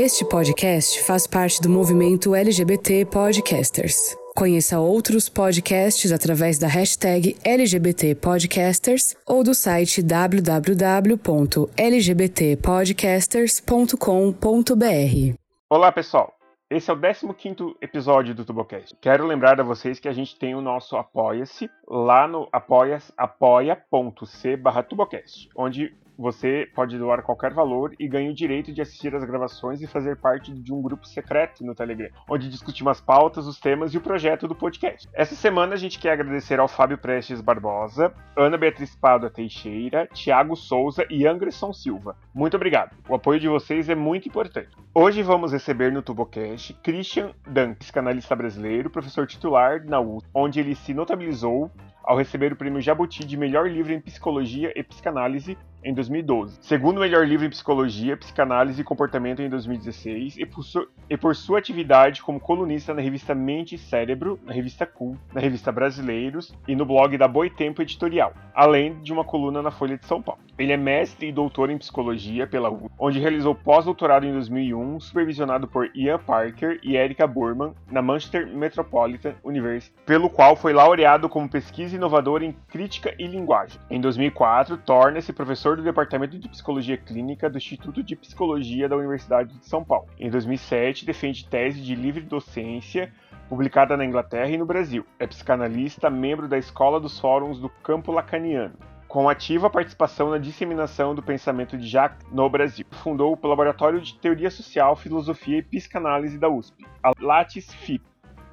Este podcast faz parte do movimento LGBT Podcasters. Conheça outros podcasts através da hashtag LGBT Podcasters ou do site www.lgbtpodcasters.com.br. Olá, pessoal. Esse é o 15º episódio do Tubocast. Quero lembrar a vocês que a gente tem o nosso Apoia-se lá no apoia.c barra Tubocast, onde você pode doar qualquer valor e ganha o direito de assistir às gravações e fazer parte de um grupo secreto no Telegram, onde discutimos as pautas, os temas e o projeto do podcast. Essa semana a gente quer agradecer ao Fábio Prestes Barbosa, Ana Beatriz Pádua Teixeira, Tiago Souza e Anderson Silva. Muito obrigado. O apoio de vocês é muito importante. Hoje vamos receber no Tubocast Christian Dan, psicanalista brasileiro, professor titular na USP, onde ele se notabilizou ao receber o prêmio Jabuti de melhor livro em psicologia e psicanálise em 2012, segundo melhor livro em psicologia, psicanálise e comportamento em 2016 e por, su e por sua atividade como colunista na revista Mente e Cérebro, na revista Cool, na revista Brasileiros e no blog da Boitempo Editorial, além de uma coluna na Folha de São Paulo. Ele é mestre e doutor em psicologia pela USP, onde realizou pós-doutorado em 2001, supervisionado por Ian Parker e Erika Burman na Manchester Metropolitan University, pelo qual foi laureado como pesquisa inovadora em crítica e linguagem. Em 2004, torna-se professor do Departamento de Psicologia Clínica do Instituto de Psicologia da Universidade de São Paulo. Em 2007, defende tese de livre docência publicada na Inglaterra e no Brasil. É psicanalista, membro da Escola dos Fóruns do Campo Lacaniano com ativa participação na disseminação do pensamento de Jacques no Brasil. Fundou o Laboratório de Teoria Social, Filosofia e Psicanálise da USP, a Lattes FIP.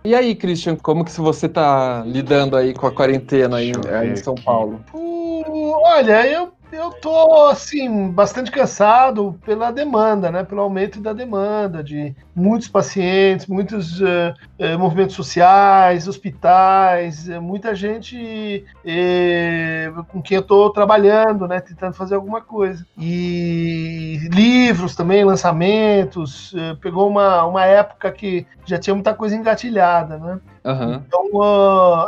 E aí, Christian, como que você está lidando aí com a quarentena aí, aí em São Paulo? Uh, olha, eu eu tô, assim, bastante cansado pela demanda, né? Pelo aumento da demanda de muitos pacientes, muitos uh, uh, movimentos sociais, hospitais, uh, muita gente com quem eu tô trabalhando, né? Tentando fazer alguma coisa. E livros também, lançamentos. pegou uma, uma época que já tinha muita coisa engatilhada, né? Uhum. Então,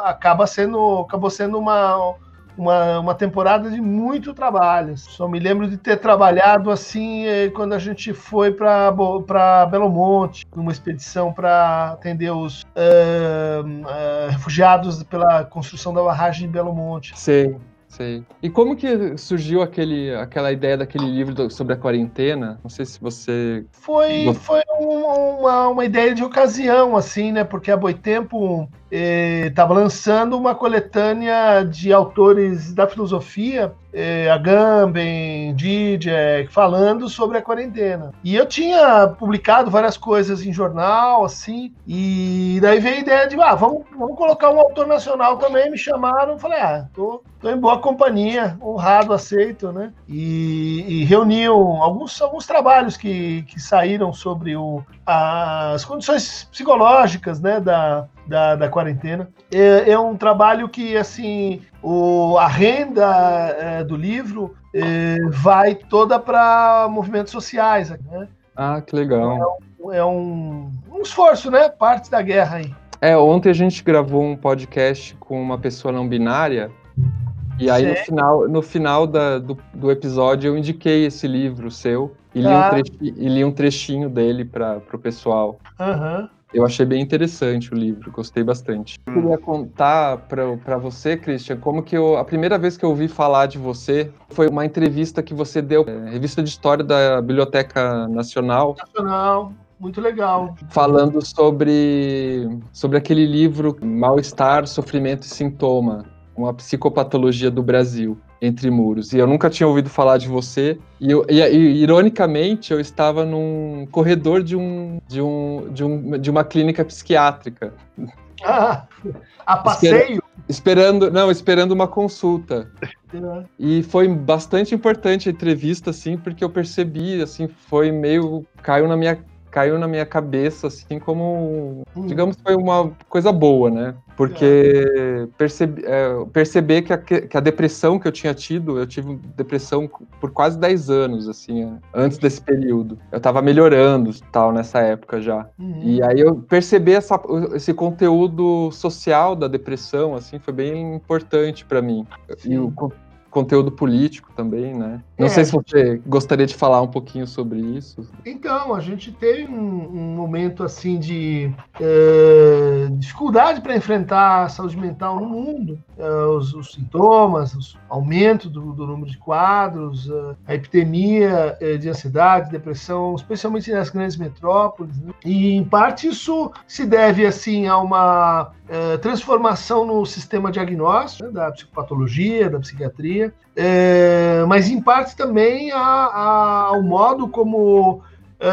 acaba sendo, acabou sendo uma uma, uma temporada de muito trabalho. Só me lembro de ter trabalhado assim eh, quando a gente foi para Belo Monte, numa expedição para atender os uh, uh, refugiados pela construção da barragem de Belo Monte. Sim. Sei. E como que surgiu aquele, aquela ideia daquele livro do, sobre a quarentena? Não sei se você. Foi, foi uma, uma ideia de ocasião, assim, né? Porque a Boitempo estava eh, lançando uma coletânea de autores da filosofia, eh, Agamben, Zizek, falando sobre a quarentena. E eu tinha publicado várias coisas em jornal, assim, e daí veio a ideia de, ah, vamos, vamos colocar um autor nacional também, me chamaram, falei, ah, tô, tô em boa companhia, honrado, aceito, né? E, e reuniam alguns, alguns trabalhos que, que saíram sobre o, as condições psicológicas, né, da, da, da quarentena. É, é, um trabalho que, assim, o, a renda é, do livro é, vai toda para movimentos sociais. Né? Ah, que legal. É, um, é um, um esforço, né? Parte da guerra aí. É, ontem a gente gravou um podcast com uma pessoa não binária e aí no final, no final da, do, do episódio eu indiquei esse livro seu e li, ah. um, trechinho, e li um trechinho dele para o pessoal. Uhum. Eu achei bem interessante o livro, gostei bastante. Eu queria contar para você, Christian, como que eu, a primeira vez que eu ouvi falar de você foi uma entrevista que você deu, é, revista de história da Biblioteca Nacional. Nacional. Muito legal. Falando sobre, sobre aquele livro Mal-Estar, Sofrimento e Sintoma, uma psicopatologia do Brasil entre muros. E eu nunca tinha ouvido falar de você. E, eu, e, e, ironicamente, eu estava num corredor de, um, de, um, de, um, de uma clínica psiquiátrica. Ah, a passeio? esperando, não, esperando uma consulta. É. E foi bastante importante a entrevista, assim, porque eu percebi, assim, foi meio caiu na minha caiu na minha cabeça, assim, como, hum. digamos, foi uma coisa boa, né? Porque é, perceber que a, que a depressão que eu tinha tido, eu tive depressão por quase 10 anos, assim, antes desse período. Eu tava melhorando, tal, nessa época já. Uhum. E aí eu perceber essa, esse conteúdo social da depressão, assim, foi bem importante para mim. Sim. E o conteúdo político também, né? Não é. sei se você gostaria de falar um pouquinho sobre isso. Então, a gente teve um, um momento assim de é, dificuldade para enfrentar a saúde mental no mundo, é, os, os, sintomas, o aumento do, do, número de quadros, é, a epidemia é, de ansiedade, depressão, especialmente nas grandes metrópoles. Né? E em parte isso se deve assim a uma é, transformação no sistema diagnóstico né, da psicopatologia, da psiquiatria, é, mas em parte também ao modo como é,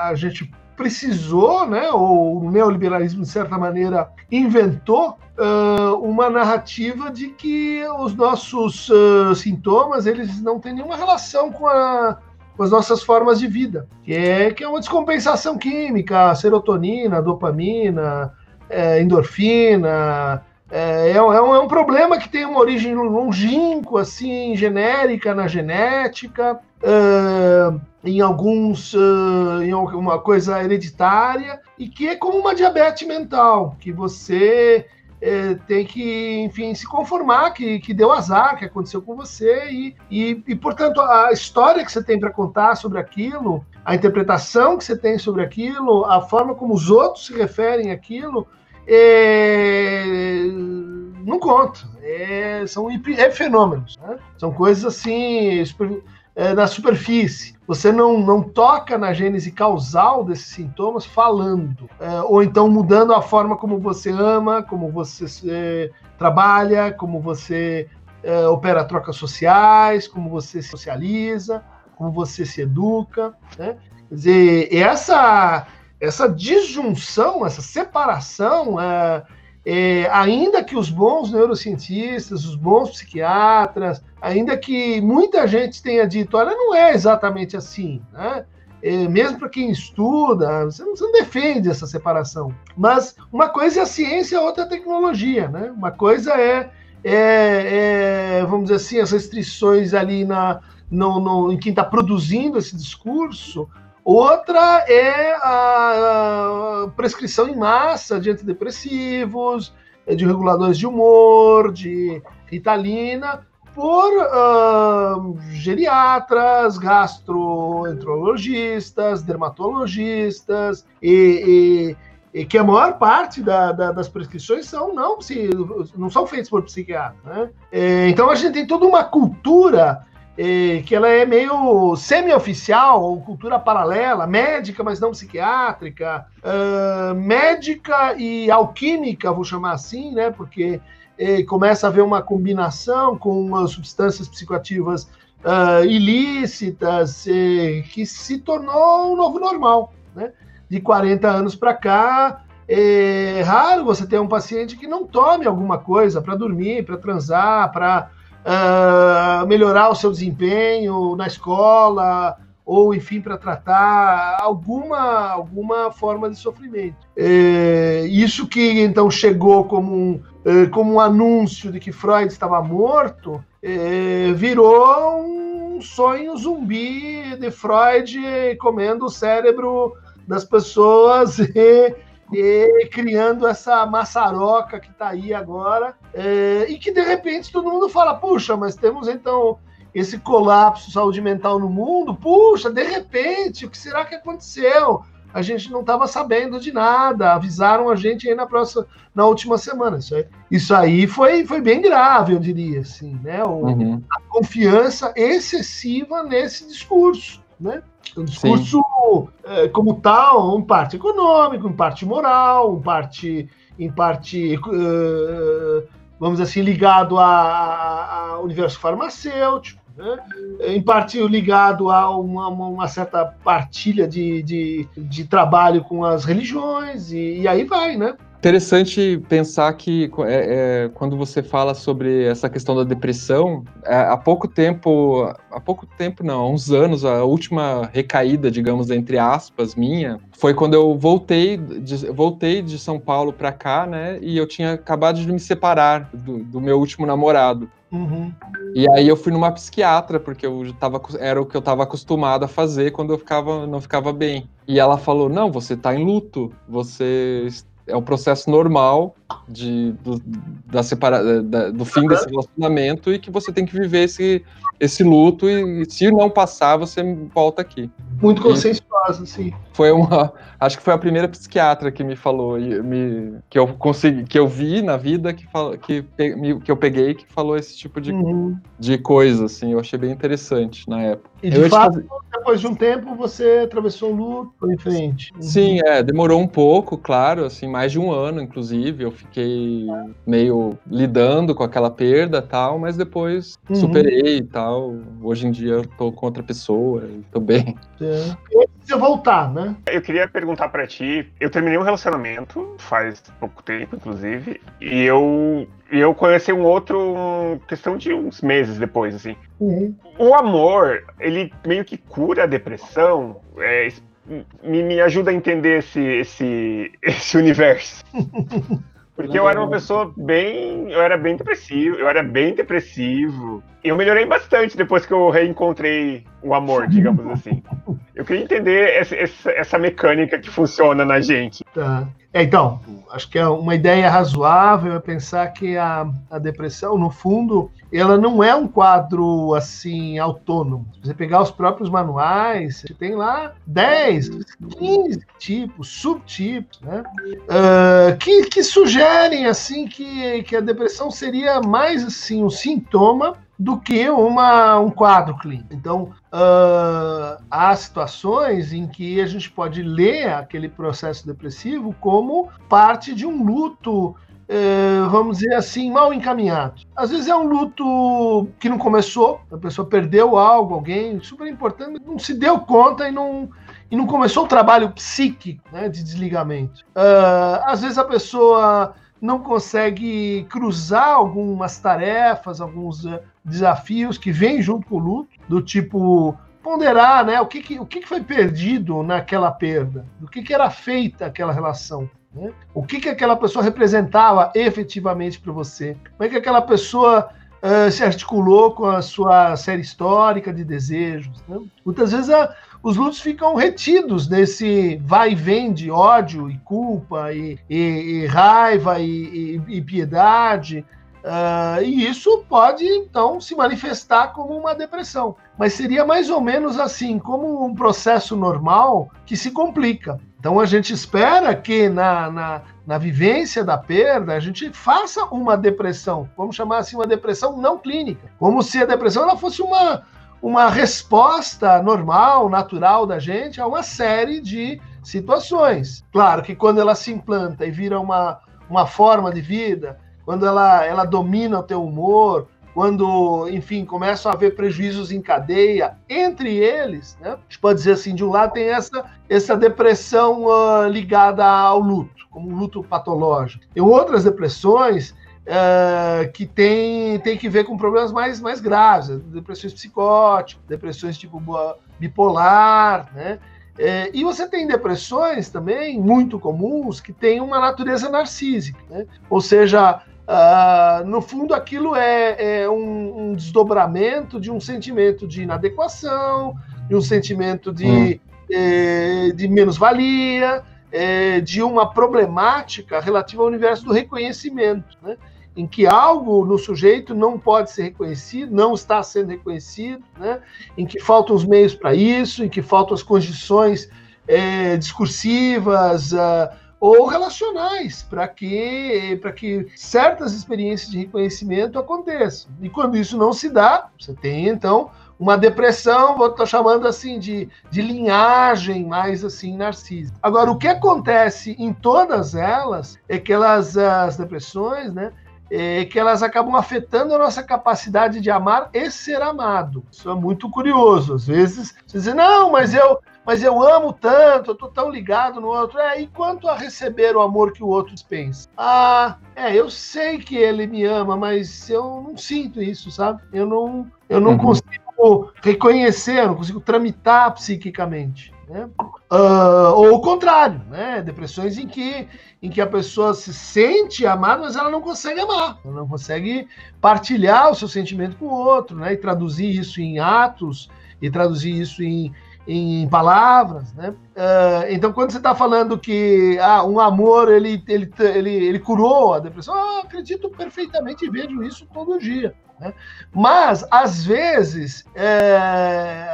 a gente precisou, né, ou o neoliberalismo, de certa maneira, inventou uh, uma narrativa de que os nossos uh, sintomas eles não têm nenhuma relação com, a, com as nossas formas de vida, que é, que é uma descompensação química, serotonina, dopamina, é, endorfina. É, é, um, é um problema que tem uma origem longínqua, assim, genérica na genética, uh, em alguns, uh, em alguma coisa hereditária, e que é como uma diabetes mental, que você é, tem que, enfim, se conformar que, que deu azar, que aconteceu com você, e, e, e portanto, a história que você tem para contar sobre aquilo a interpretação que você tem sobre aquilo, a forma como os outros se referem àquilo, é... não conta. É... são é fenômenos. Né? São coisas assim, super... é, na superfície. Você não, não toca na gênese causal desses sintomas falando, é, ou então mudando a forma como você ama, como você é, trabalha, como você é, opera trocas sociais, como você socializa como você se educa, né? Quer dizer, essa, essa disjunção, essa separação, é, é, ainda que os bons neurocientistas, os bons psiquiatras, ainda que muita gente tenha dito, olha, não é exatamente assim, né? É, mesmo para quem estuda, você não, você não, defende essa separação. Mas uma coisa é a ciência, outra é a tecnologia, né? Uma coisa é, é, é vamos dizer assim, as restrições ali na, no, no, em quem está produzindo esse discurso, outra é a prescrição em massa de antidepressivos, de reguladores de humor, de ritalina, por uh, geriatras, gastroenterologistas, dermatologistas, e, e, e, que a maior parte da, da, das prescrições são não, não são feitas por psiquiatra. Né? É, então a gente tem toda uma cultura que ela é meio semi-oficial, ou cultura paralela, médica, mas não psiquiátrica, uh, médica e alquímica, vou chamar assim, né? Porque começa a haver uma combinação com substâncias psicoativas uh, ilícitas, que se tornou um novo normal, né? De 40 anos para cá, é raro você ter um paciente que não tome alguma coisa para dormir, para transar, para uh, melhorar o seu desempenho na escola, ou enfim, para tratar alguma, alguma forma de sofrimento. É, isso que então chegou como um, é, como um anúncio de que Freud estava morto, é, virou um sonho zumbi de Freud comendo o cérebro das pessoas e e criando essa maçaroca que está aí agora, é, e que de repente todo mundo fala: puxa, mas temos então esse colapso de saúde mental no mundo, puxa, de repente, o que será que aconteceu? A gente não estava sabendo de nada, avisaram a gente aí na próxima, na última semana. Isso aí, isso aí foi, foi bem grave, eu diria, assim, né? O, uhum. A confiança excessiva nesse discurso, né? Um discurso é, como tal, um parte econômico, um parte moral, um parte, em parte, uh, vamos assim, ligado ao universo farmacêutico, né? em parte ligado a uma, uma certa partilha de, de, de, trabalho com as religiões, e, e aí vai, né? Interessante pensar que é, é, quando você fala sobre essa questão da depressão, é, há pouco tempo, há pouco tempo não, há uns anos, a última recaída, digamos, entre aspas, minha, foi quando eu voltei de, voltei de São Paulo para cá, né? E eu tinha acabado de me separar do, do meu último namorado. Uhum. E aí eu fui numa psiquiatra, porque eu tava, era o que eu estava acostumado a fazer quando eu ficava, não ficava bem. E ela falou: não, você está em luto, você é um processo normal de, do, da separa, da, do fim desse relacionamento e que você tem que viver esse, esse luto e se não passar, você volta aqui. Muito consensuosa, sim. Foi uma, acho que foi a primeira psiquiatra que me falou, me, que eu consegui, que eu vi na vida que, fala, que, que eu peguei que falou esse tipo de, uhum. de coisa, assim, eu achei bem interessante na época. E de eu fato, fazer... depois de um tempo, você atravessou o luto, foi em frente. Uhum. Sim, é, demorou um pouco, claro, assim, mais de um ano, inclusive, eu fiquei meio lidando com aquela perda tal, mas depois uhum. superei e tal. Hoje em dia eu tô com outra pessoa, tô bem. É. Precisa voltar, né? Eu queria perguntar para ti, eu terminei um relacionamento faz pouco tempo, inclusive, e eu e eu conheci um outro, um, questão de uns meses depois, assim. Uhum. O amor, ele meio que cura a depressão, é, me, me ajuda a entender esse, esse, esse universo. Porque eu era uma pessoa bem. Eu era bem depressivo, eu era bem depressivo. Eu melhorei bastante depois que eu reencontrei o amor, digamos assim. Eu queria entender essa, essa, essa mecânica que funciona na gente. Tá. É, então, acho que é uma ideia razoável é pensar que a, a depressão, no fundo, ela não é um quadro assim autônomo. Se você pegar os próprios manuais, você tem lá 10, 15 tipos, subtipos, né? Uh, que, que sugerem assim que, que a depressão seria mais assim um sintoma do que uma, um quadro clínico. Então, uh, há situações em que a gente pode ler aquele processo depressivo como parte de um luto, uh, vamos dizer assim, mal encaminhado. Às vezes é um luto que não começou, a pessoa perdeu algo, alguém super importante, não se deu conta e não, e não começou o trabalho psíquico né, de desligamento. Uh, às vezes a pessoa não consegue cruzar algumas tarefas, alguns desafios que vêm junto com o luto, do tipo ponderar né, o, que, que o que, que foi perdido naquela perda, do que, que era feita aquela relação. Né? O que, que aquela pessoa representava efetivamente para você? Como é que aquela pessoa uh, se articulou com a sua série histórica de desejos? Né? Muitas vezes a, os lutos ficam retidos nesse vai e vem de ódio e culpa e, e, e raiva e, e piedade. Uh, e isso pode, então, se manifestar como uma depressão. Mas seria mais ou menos assim, como um processo normal que se complica. Então, a gente espera que na, na, na vivência da perda, a gente faça uma depressão, vamos chamar assim, uma depressão não clínica. Como se a depressão ela fosse uma, uma resposta normal, natural da gente a uma série de situações. Claro que quando ela se implanta e vira uma, uma forma de vida, quando ela, ela domina o teu humor, quando, enfim, começam a haver prejuízos em cadeia, entre eles, né? A gente pode dizer assim, de um lado tem essa, essa depressão uh, ligada ao luto, como um luto patológico. Tem outras depressões Uh, que tem, tem que ver com problemas mais, mais graves, depressões psicóticas, depressões tipo bipolar, né? É, e você tem depressões também muito comuns que têm uma natureza narcísica, né? ou seja, uh, no fundo aquilo é, é um, um, desdobramento de um sentimento de inadequação, de um sentimento de, hum. é, de menos-valia, é, de uma problemática relativa ao universo do reconhecimento. Né? em que algo no sujeito não pode ser reconhecido, não está sendo reconhecido, né? em que faltam os meios para isso, em que faltam as condições é, discursivas uh, ou relacionais para que, que certas experiências de reconhecimento aconteçam. E quando isso não se dá, você tem então uma depressão, vou estar chamando assim de, de linhagem mais assim narcísica. Agora, o que acontece em todas elas é que elas, as depressões, né, é, que elas acabam afetando a nossa capacidade de amar e ser amado. Isso é muito curioso. Às vezes você diz, não, mas eu, mas eu amo tanto, eu tô tão ligado no outro. É, e quanto a receber o amor que o outro dispensa? Ah, é, eu sei que ele me ama, mas eu não sinto isso, sabe? Eu não, eu não uhum. consigo reconhecer, eu não consigo tramitar psiquicamente. Né? Uh, ou o contrário, né? depressões em que, em que a pessoa se sente amada, mas ela não consegue amar, ela não consegue partilhar o seu sentimento com o outro, né? e traduzir isso em atos, e traduzir isso em, em palavras, né? Uh, então, quando você está falando que ah, um amor ele, ele, ele, ele curou a depressão, eu acredito perfeitamente e vejo isso todo dia. Né? Mas, às vezes, é,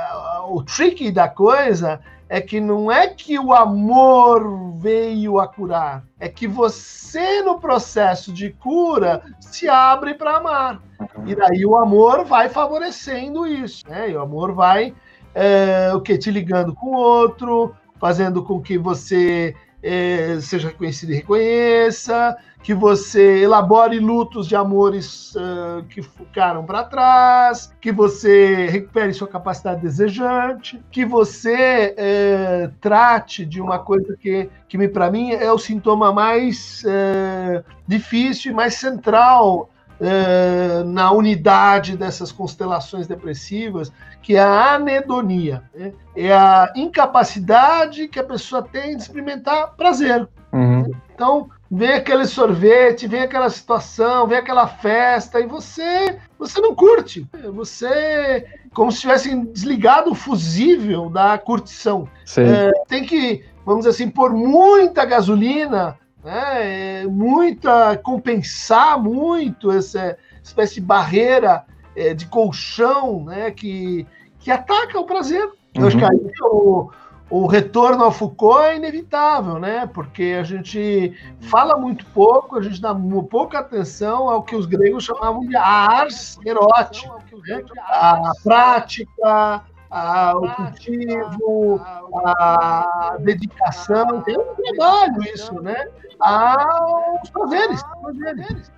o trick da coisa é que não é que o amor veio a curar, é que você, no processo de cura, se abre para amar. E daí o amor vai favorecendo isso, né? E o amor vai é, o que te ligando com o outro, fazendo com que você é, seja reconhecido e reconheça, que você elabore lutos de amores uh, que ficaram para trás, que você recupere sua capacidade desejante, que você é, trate de uma coisa que, que para mim é o sintoma mais é, difícil e mais central é, na unidade dessas constelações depressivas, que é a anedonia. Né? É a incapacidade que a pessoa tem de experimentar prazer. Uhum. Então, vem aquele sorvete, vem aquela situação, vem aquela festa, e você você não curte. Você, como se tivesse desligado o fusível da curtição. É, tem que, vamos dizer assim, pôr muita gasolina né? É muita compensar muito essa espécie de barreira é, de colchão, né? Que, que ataca o prazer. Uhum. Eu acho que uhum. aí o, o retorno ao Foucault é inevitável, né? Porque a gente fala muito pouco, a gente dá pouca atenção ao que os gregos chamavam de ars erótica, né? a prática, a, o cultivo, a dedicação, tem um trabalho isso, né? Aos prazeres.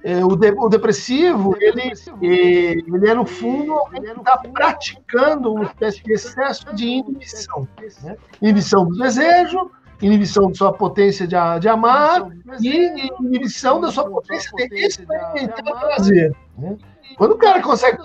É, o, de, o depressivo, ele, ele é no fundo ele está praticando uma espécie de excesso de inibição. Né? Inibição do desejo, inibição da sua potência de, de amar e inibição da sua potência de experimentar prazer. Né? Quando o cara consegue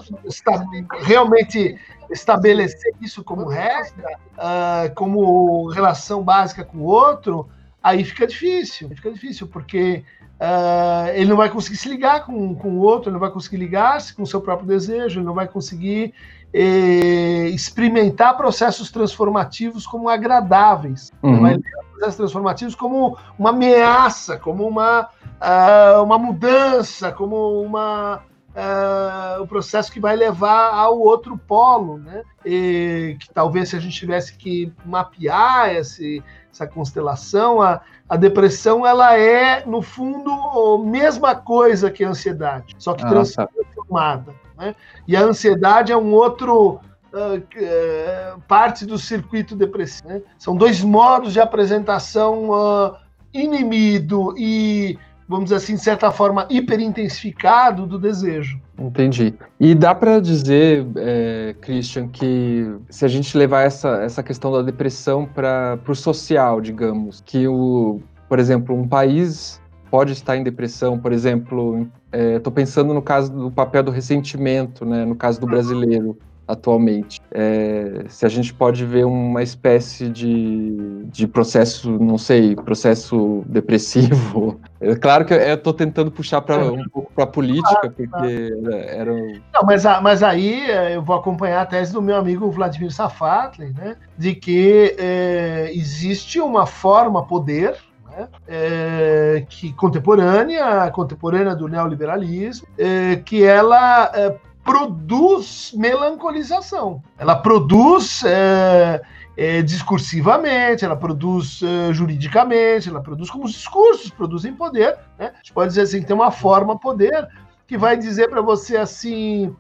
realmente estabelecer isso como regra, uh, como relação básica com o outro, aí fica difícil. Fica difícil, porque uh, ele não vai conseguir se ligar com, com o outro, ele não vai conseguir ligar-se com o seu próprio desejo, ele não vai conseguir eh, experimentar processos transformativos como agradáveis. Uhum. Ele vai ver processos transformativos como uma ameaça, como uma, uh, uma mudança, como uma uh, o processo que vai levar ao outro polo, né? E, que talvez se a gente tivesse que mapear esse, essa constelação, a, a depressão ela é no fundo a mesma coisa que a ansiedade, só que ah, tá. transformada. Tá. Né? E a ansiedade é um outro Uh, uh, parte do circuito depressivo. Né? São dois modos de apresentação uh, inimido e vamos dizer assim, de certa forma, hiperintensificado do desejo. Entendi. E dá para dizer, é, Christian, que se a gente levar essa, essa questão da depressão para o social, digamos, que o, por exemplo, um país pode estar em depressão, por exemplo, estou é, pensando no caso do papel do ressentimento, né, no caso do brasileiro atualmente. É, se a gente pode ver uma espécie de, de processo, não sei, processo depressivo. É claro que eu estou tentando puxar para um pouco para a política, porque era. Não, mas, mas aí é, eu vou acompanhar a tese do meu amigo Vladimir Safatli, né, de que é, existe uma forma poder né, é, que contemporânea, contemporânea do neoliberalismo, é, que ela é, produz melancolização. Ela produz é, é, discursivamente, ela produz é, juridicamente, ela produz como os discursos produzem poder. Né? A gente pode dizer assim, tem uma forma poder que vai dizer para você assim,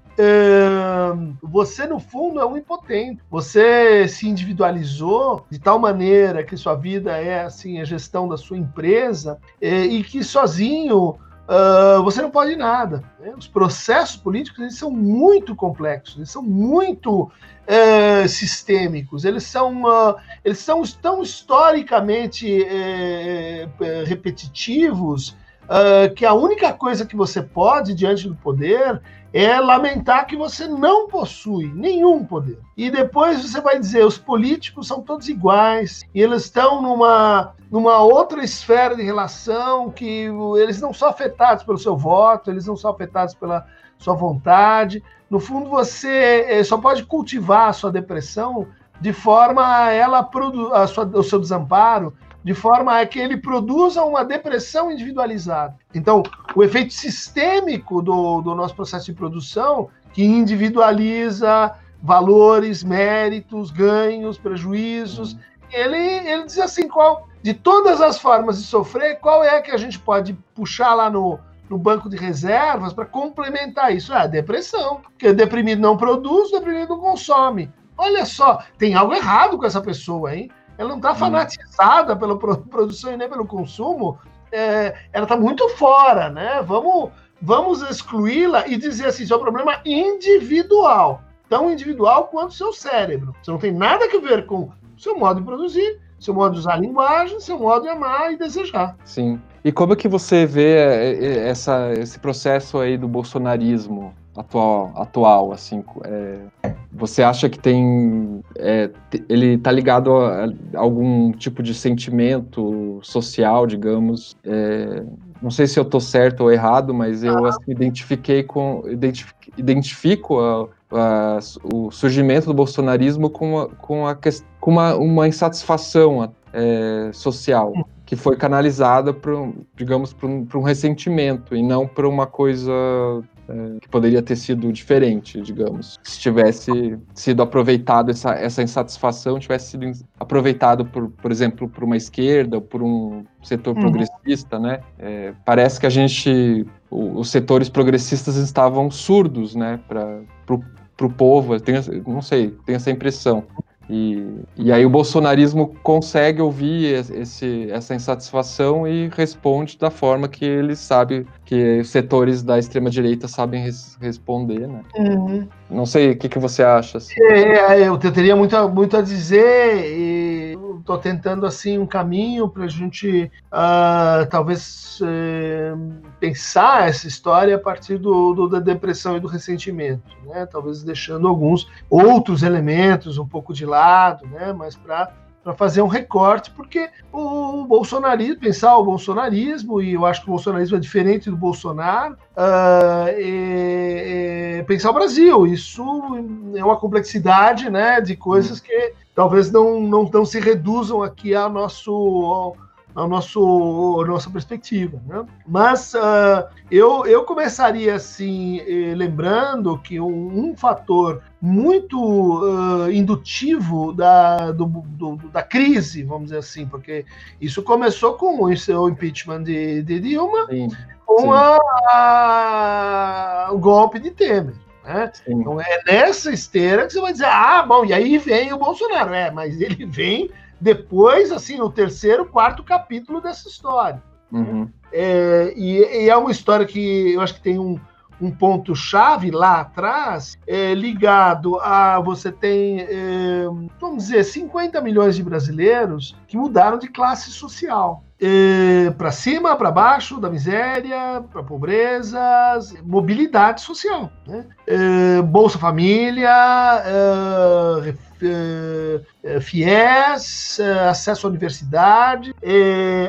você no fundo é um impotente. Você se individualizou de tal maneira que sua vida é assim a gestão da sua empresa e que sozinho uh, você não pode nada. Né? Os processos políticos eles são muito complexos, eles são muito uh, sistêmicos, eles são, uh, eles são tão historicamente eh, eh, repetitivos que a única coisa que você pode diante do poder é lamentar que você não possui nenhum poder. E depois você vai dizer, os políticos são todos iguais, e eles estão numa, numa outra esfera de relação que eles não são afetados pelo seu voto, eles não são afetados pela sua vontade. No fundo, você eh, só pode cultivar a sua depressão de forma a ela a sua, o seu desamparo, de forma a que ele produza uma depressão individualizada. Então, o efeito sistêmico do, do nosso processo de produção, que individualiza valores, méritos, ganhos, prejuízos, ele, ele diz assim, qual de todas as formas de sofrer, qual é que a gente pode puxar lá no, no banco de reservas para complementar isso? Ah, depressão, porque deprimido não produz, deprimido não consome. Olha só, tem algo errado com essa pessoa, hein? Ela não está fanatizada pela produção e nem pelo consumo, é, ela está muito fora, né? Vamos, vamos excluí-la e dizer assim: isso é um problema individual, tão individual quanto o seu cérebro. Isso não tem nada a ver com o seu modo de produzir, seu modo de usar a linguagem, seu modo de amar e desejar. Sim. E como é que você vê é, é, essa, esse processo aí do bolsonarismo? Atual, atual assim, é, você acha que tem, é, ele está ligado a, a, algum tipo de sentimento social, digamos, é, não sei se eu estou certo ou errado, mas eu assim, identifiquei com, identifico, identifico a, a, o surgimento do bolsonarismo com, a, com, a, com uma, uma insatisfação é, social que foi canalizada para, digamos, para um, um ressentimento e não para uma coisa é, que poderia ter sido diferente, digamos. Se tivesse sido aproveitado essa, essa insatisfação, tivesse sido aproveitado, por, por exemplo, por uma esquerda, por um setor uhum. progressista, né? É, parece que a gente, o, os setores progressistas estavam surdos, né, para o povo. Eu tenho, não sei, tenho essa impressão. E, e aí o bolsonarismo consegue ouvir esse, essa insatisfação e responde da forma que ele sabe que setores da extrema direita sabem res, responder, né? Uhum. Não sei o que, que você acha. Assim. É, é eu teria muito, muito a dizer e estou tentando assim um caminho para a gente uh, talvez uh, pensar essa história a partir do, do, da depressão e do ressentimento, né? Talvez deixando alguns outros elementos um pouco de lado, né? Mas para para fazer um recorte, porque o bolsonarismo, pensar o bolsonarismo, e eu acho que o bolsonarismo é diferente do Bolsonaro, uh, é, é pensar o Brasil. Isso é uma complexidade né, de coisas que talvez não, não, não se reduzam aqui ao nosso ao nosso a nossa perspectiva, né? Mas uh, eu, eu começaria assim eh, lembrando que um, um fator muito uh, indutivo da, do, do, da crise, vamos dizer assim, porque isso começou com o impeachment de, de Dilma, sim, com. A, a, o golpe de Temer. Né? Então é nessa esteira que você vai dizer, ah, bom, e aí vem o Bolsonaro. É, mas ele vem depois, assim, no terceiro, quarto capítulo dessa história. Uhum. É, e, e, é uma história que eu acho que tem um, um ponto-chave lá atrás, é, ligado a você tem, é, vamos dizer, 50 milhões de brasileiros que mudaram de classe social. É, para cima, para baixo, da miséria, para pobreza, mobilidade social. Né? É, Bolsa Família, é, eh, eh, FIES, eh, acesso à universidade,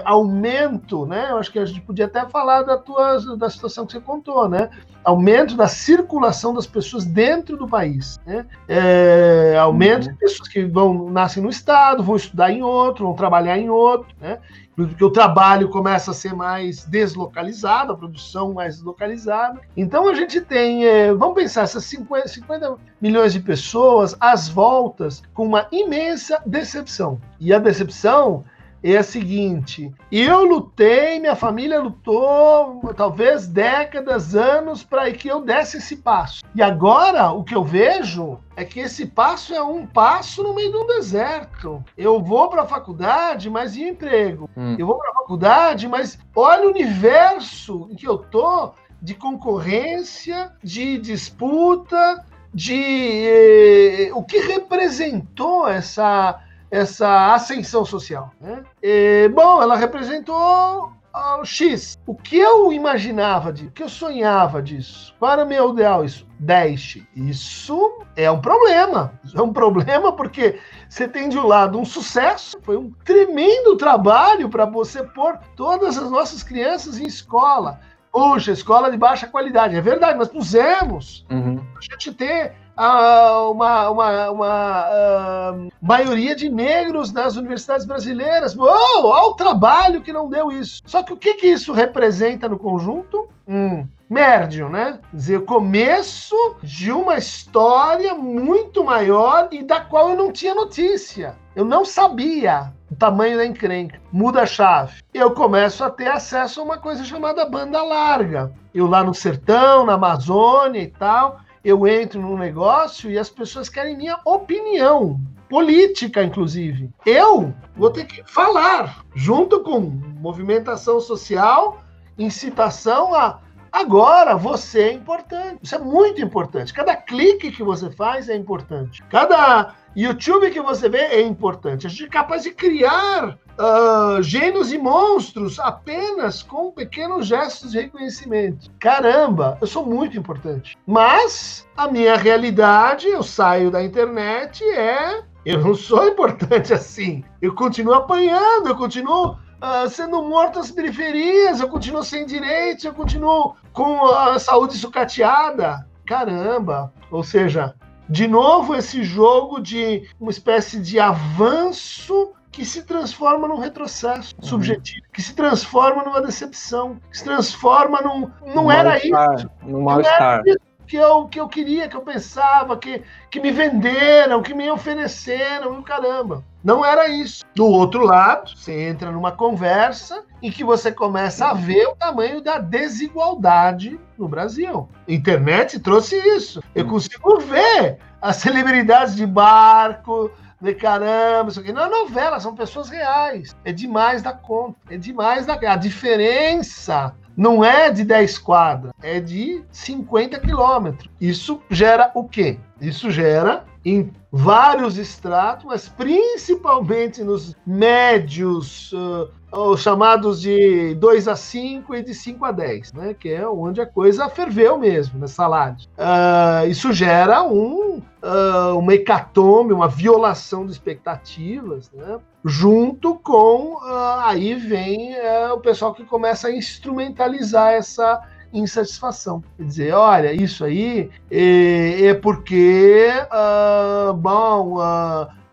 aumento, né? Eu acho que a gente podia até falar da tua da situação que você contou, né? Aumento da circulação das pessoas dentro do país, né? É, aumento uhum. de pessoas que vão nascem no estado, vão estudar em outro, vão trabalhar em outro, né? porque o trabalho começa a ser mais deslocalizado, a produção mais deslocalizada. Então a gente tem, é, vamos pensar, essas 50, 50 milhões de pessoas às voltas com uma imensa decepção. E a decepção é a seguinte: eu lutei, minha família lutou, talvez décadas, anos, para que eu desse esse passo. E agora o que eu vejo é que esse passo é um passo no meio de um deserto. Eu vou para a faculdade, mas e emprego? Hum. Eu vou para a faculdade, mas olha o universo em que eu tô de concorrência, de disputa, de eh, o que representou essa essa ascensão social. Né? E, bom, ela representou o X. O que eu imaginava disso? O que eu sonhava disso? Qual era o meu ideal? Isso. 10. Isso é um problema. Isso é um problema porque você tem de um lado um sucesso, foi um tremendo trabalho para você pôr todas as nossas crianças em escola, Puxa, escola de baixa qualidade. É verdade, nós pusemos. Uhum. A gente ter uh, uma, uma, uma uh, maioria de negros nas universidades brasileiras. Oh, olha o trabalho que não deu isso. Só que o que, que isso representa no conjunto? Hum, né? Quer dizer, o começo de uma história muito maior e da qual eu não tinha notícia. Eu não sabia o tamanho da encrenca. Muda a chave. Eu começo a ter acesso a uma coisa chamada banda larga. Eu lá no sertão, na Amazônia e tal, eu entro num negócio e as pessoas querem minha opinião política, inclusive. Eu vou ter que falar, junto com movimentação social, incitação a Agora você é importante. Isso é muito importante. Cada clique que você faz é importante. Cada YouTube que você vê é importante. A gente é capaz de criar uh, gênios e monstros apenas com pequenos gestos de reconhecimento. Caramba, eu sou muito importante. Mas a minha realidade, eu saio da internet, é. Eu não sou importante assim. Eu continuo apanhando, eu continuo uh, sendo morto nas periferias, eu continuo sem direitos, eu continuo com a saúde sucateada. Caramba! Ou seja, de novo esse jogo de uma espécie de avanço que se transforma num retrocesso uhum. subjetivo, que se transforma numa decepção, que se transforma num. Não era isso. Num mal-estar que eu, que eu queria, que eu pensava, que, que me venderam, que me ofereceram, e caramba. Não era isso. Do outro lado, você entra numa conversa em que você começa a ver o tamanho da desigualdade no Brasil. A internet trouxe isso. Eu consigo ver as celebridades de barco, de caramba, isso aqui. Não é novela, são pessoas reais. É demais da conta. É demais da. A diferença não é de 10 quadras, é de 50 quilômetros. Isso gera o quê? Isso gera em vários estratos, mas principalmente nos médios, uh, os chamados de 2 a 5 e de 5 a 10, né? que é onde a coisa ferveu mesmo, nessa laje. Uh, isso gera um, uh, uma hecatombe, uma violação de expectativas, né? junto com aí vem uh, o pessoal que começa a instrumentalizar essa insatisfação. Quer dizer, olha, isso aí é, é porque, uh, bom,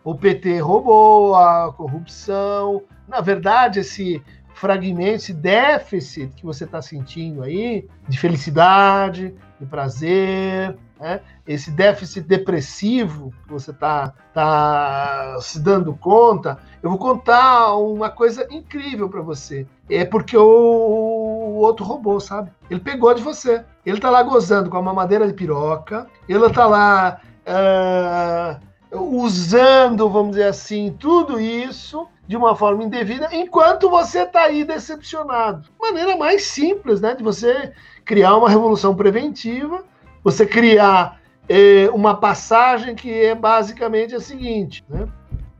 o PT roubou a corrupção. Na verdade, esse fragmento, esse déficit que você está sentindo aí, de felicidade, de prazer, né? esse déficit depressivo que você está tá se dando conta, eu vou contar uma coisa incrível para você. É porque o, o, outro roubou, sabe? Ele pegou de você. Ele está lá gozando com a mamadeira de piroca, ele está lá uh, usando, vamos dizer assim, tudo isso de uma forma indevida, enquanto você está aí decepcionado. Maneira mais simples, né, de você criar uma revolução preventiva você criar é, uma passagem que é basicamente a seguinte, né?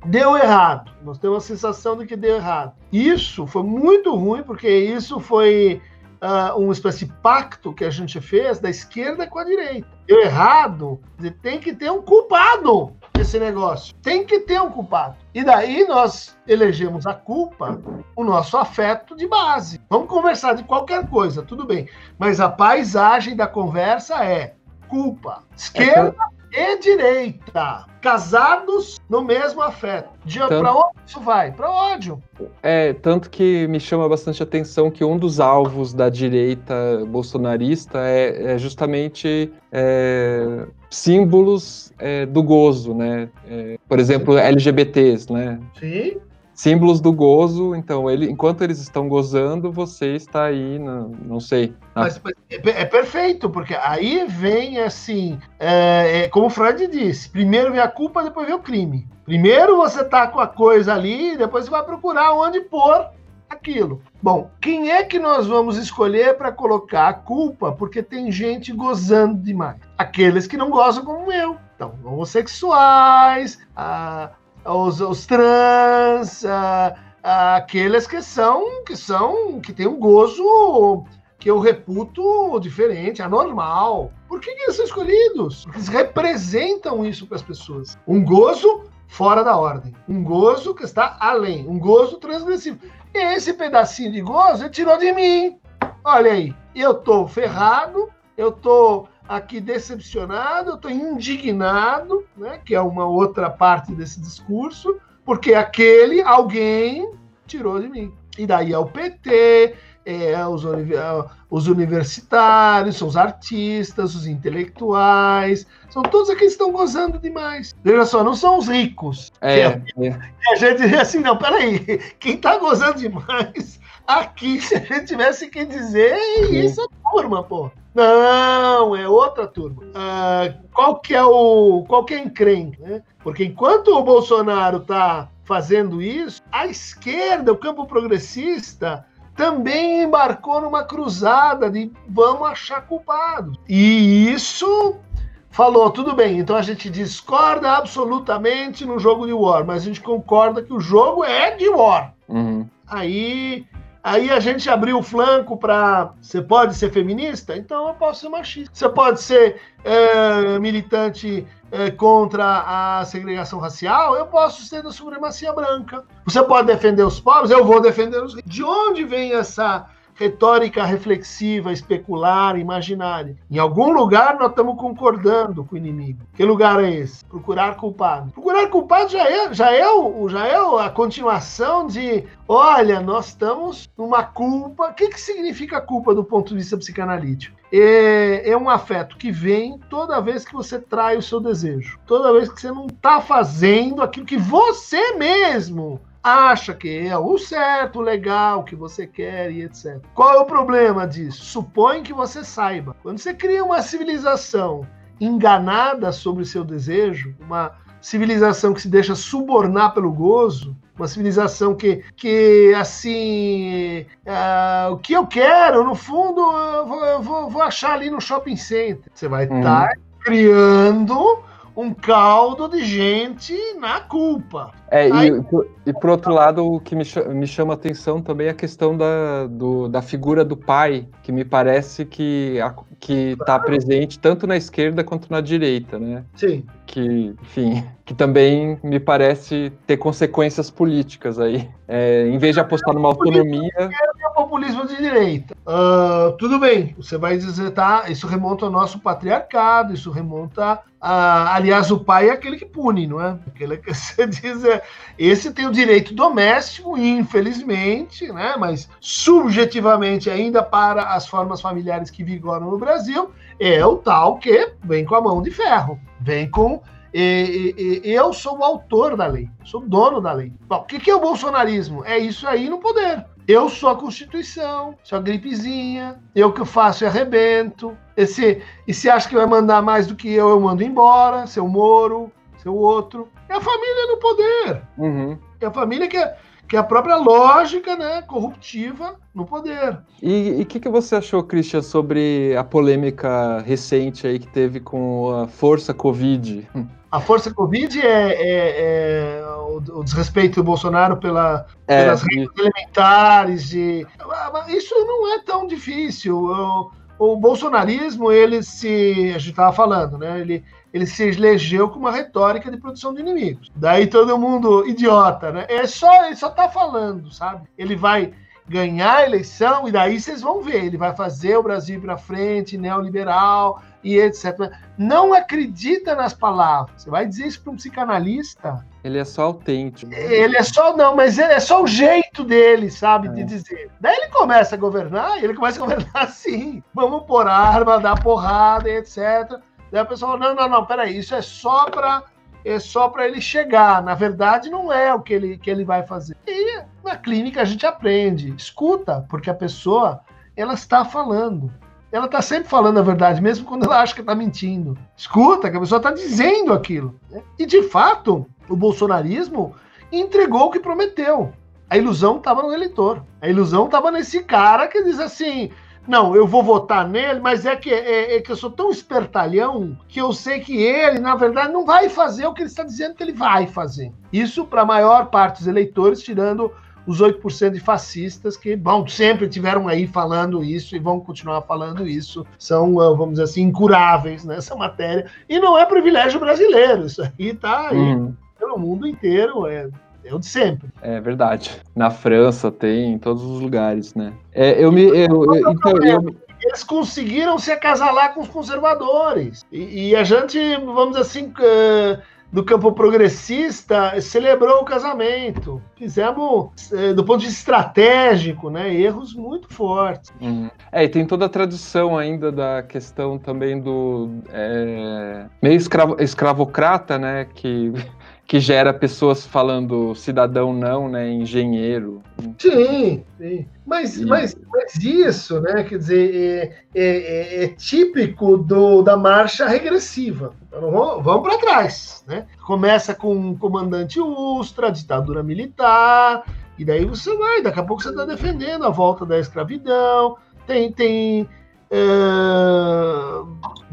Deu errado. Nós temos a sensação de que deu errado. Isso foi muito ruim, porque isso foi uh, uma espécie de pacto que a gente fez da esquerda com a direita. Deu errado, tem que ter um culpado esse negócio. Tem que ter um culpado. E daí nós elegemos a culpa, o nosso afeto de base. Vamos conversar de qualquer coisa, tudo bem. Mas a paisagem da conversa é culpa. Esquerda é e direita. Casados no mesmo afeto. De, tanto, pra onde isso vai? Para ódio. É, tanto que me chama bastante atenção que um dos alvos da direita bolsonarista é, é justamente é, símbolos é, do gozo, né? É, por exemplo, LGBTs, né? Sim símbolos do gozo. Então, ele, enquanto eles estão gozando, você está aí, não, sei. Mas, é, é, perfeito, porque aí vem assim, é, é, como o Freud disse: primeiro vem a culpa, depois vem o crime. Primeiro você tá com a coisa ali, depois você vai procurar onde pôr aquilo. Bom, quem é que nós vamos escolher para colocar a culpa? Porque tem gente gozando demais. Aqueles que não gozam como eu. Então, homossexuais, a, os, os trans, uh, aqueles que são, que são, que tem um gozo que eu reputo diferente, anormal. Por que, que eles são escolhidos? Porque eles representam isso para as pessoas. Um gozo fora da ordem. Um gozo que está além. Um gozo transgressivo. Esse pedacinho de gozo ele tirou de mim. olha aí, eu tô ferrado, eu tô aqui decepcionado, eu tô indignado, né, que é uma outra parte desse discurso, porque aquele alguém tirou de mim. E daí é o PT, é os, os universitários, são os artistas, os intelectuais, são todos aqueles que estão gozando demais. Veja só, não são os ricos. É, que, é. a gente diz assim, não, peraí, quem está gozando demais aqui, se a gente tivesse que dizer, é isso é turma, pô. Não, é outra turma. Ah, qual que é o qual que é encrenca, né? Porque enquanto o Bolsonaro está fazendo isso, a esquerda, o campo progressista, também embarcou numa cruzada de vamos achar culpados. E isso falou, tudo bem, então a gente discorda absolutamente no jogo de War, mas a gente concorda que o jogo é de War. Uhum. Aí Aí a gente abriu o flanco para. Você pode ser feminista? Então eu posso ser machista. Você pode ser é, militante é, contra a segregação racial? Eu posso ser da supremacia branca. Você pode defender os pobres? Eu vou defender os. De onde vem essa retórica reflexiva, especular, imaginária. Em algum lugar nós estamos concordando com o inimigo. Que lugar é esse? Procurar culpado. Procurar culpado já é, já é, o, já é a continuação de, olha, nós estamos numa culpa. O que, que significa culpa do ponto de vista psicanalítico? É, é um afeto que vem toda vez que você trai o seu desejo. Toda vez que você não está fazendo aquilo que você mesmo acha que é o certo, o legal, o que você quer e etc. Qual é o problema disso? Supõe que você saiba. Quando você cria uma civilização enganada sobre o seu desejo, uma civilização que se deixa subornar pelo gozo, uma civilização que, que assim, uh, o que eu quero, no fundo, eu vou, eu vou, vou achar ali no shopping center. Você vai estar uhum. tá criando um caldo de gente na culpa. É, Aí... e, e por outro lado, o que me, chama, me chama a atenção também é a questão da, do, da figura do pai, que me parece que está presente tanto na esquerda quanto na direita, né? Sim. Que, enfim, que também me parece ter consequências políticas aí. É, em vez de apostar numa autonomia. Populismo de direita. Uh, tudo bem, você vai dizer, tá? Isso remonta ao nosso patriarcado, isso remonta a. Aliás, o pai é aquele que pune, não é? Aquele que você diz, é, esse tem o direito doméstico, infelizmente, né? Mas subjetivamente, ainda para as formas familiares que vigoram no Brasil, é o tal que vem com a mão de ferro, vem com e, e, e, eu sou o autor da lei, sou dono da lei. Bom, o que, que é o bolsonarismo? É isso aí no poder. Eu sou a Constituição, sou a gripezinha, eu que faço e arrebento. Esse, e se acha que vai mandar mais do que eu, eu mando embora, seu Moro, seu outro. É a família no poder. Uhum. É a família que é, que é a própria lógica né, corruptiva no poder. E o que, que você achou, Christian, sobre a polêmica recente aí que teve com a Força Covid? A Força Covid é, é, é o, o, desrespeito do Bolsonaro pela, é, pelas regras elementares. De... Isso não é tão difícil. O, o bolsonarismo, ele se. A gente estava falando, né? Ele, ele se elegeu com uma retórica de produção de inimigos. Daí todo mundo idiota, né? É só, ele só tá falando, sabe? Ele vai ganhar a eleição e daí vocês vão ver, ele vai fazer o Brasil para frente, neoliberal e etc. Não acredita nas palavras. Você vai dizer isso para um psicanalista? Ele é só autêntico. Ele é só não, mas é só o jeito dele, sabe, é. de dizer. Daí ele começa a governar, e ele começa a governar assim. Vamos pôr arma, dar porrada, etc. Daí a pessoa fala, não, não, não, peraí, isso é só para é só para ele chegar. Na verdade, não é o que ele, que ele vai fazer. E na clínica a gente aprende, escuta, porque a pessoa ela está falando. Ela está sempre falando a verdade, mesmo quando ela acha que está mentindo. Escuta, que a pessoa está dizendo aquilo. Né? E de fato, o bolsonarismo entregou o que prometeu. A ilusão estava no eleitor. A ilusão estava nesse cara que diz assim: não, eu vou votar nele, mas é que, é, é, que eu sou tão espertalhão que eu sei que ele, na verdade, não vai fazer o que ele está dizendo que ele vai fazer. Isso para a maior parte dos eleitores, tirando os 8% de fascistas que, bom, sempre tiveram aí falando isso e vão continuar falando isso. São, ah, vamos dizer assim, incuráveis nessa matéria. E não é privilégio brasileiro, isso aí está aí uhum. pelo mundo inteiro. É, É o de sempre. É verdade. Na França tem, em todos os lugares, né? É, eu me. Eu, eu, então, eu, eles conseguiram se acasalar com os conservadores. E, e a gente, vamos assim, uh, do campo progressista, celebrou o casamento. Fizemos, uh, do ponto de vista estratégico, né, erros muito fortes. Uhum. É, e tem toda a tradição ainda da questão também do é, meio escravo, escravocrata, né, que que gera pessoas falando cidadão não, né, engenheiro. Sim, sim. Mas, mas, mas isso, né, quer dizer, é, é, é típico do, da marcha regressiva. Então, vamos, vamos para trás, né? Começa com um comandante Ustra, ditadura militar, e daí você vai, daqui a pouco você está defendendo a volta da escravidão, tem, tem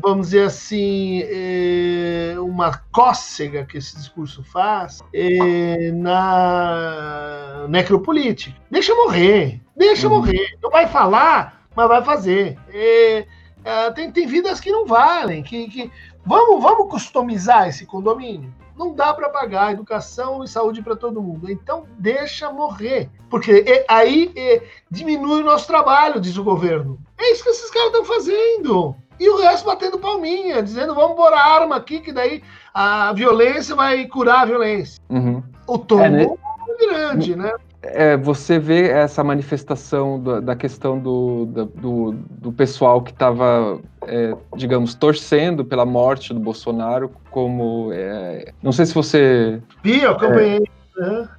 vamos dizer assim, é, uma cócega que esse discurso faz é, na necropolítica. Deixa morrer, deixa uhum. morrer. Não vai falar, mas vai fazer. É, é, tem, tem vidas que não valem, que, que... Vamos, vamos customizar esse condomínio. Não dá para pagar educação e saúde para todo mundo. Então, deixa morrer. Porque é, aí é, diminui o nosso trabalho, diz o governo. É isso que esses caras estão fazendo. E o resto batendo palminha, dizendo vamos pôr a arma aqui, que daí a violência vai curar a violência. Uhum. O tom é, né? é grande, né? É, você vê essa manifestação da, da questão do, do, do, pessoal que estava, é, digamos, torcendo pela morte do Bolsonaro, como. É, não sei se você. Vi, eu acompanhei.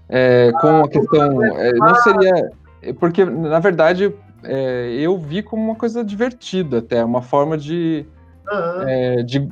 É, com a questão. É, não seria. Porque, na verdade, eu vi como uma coisa divertida, até, uma forma de, uhum. de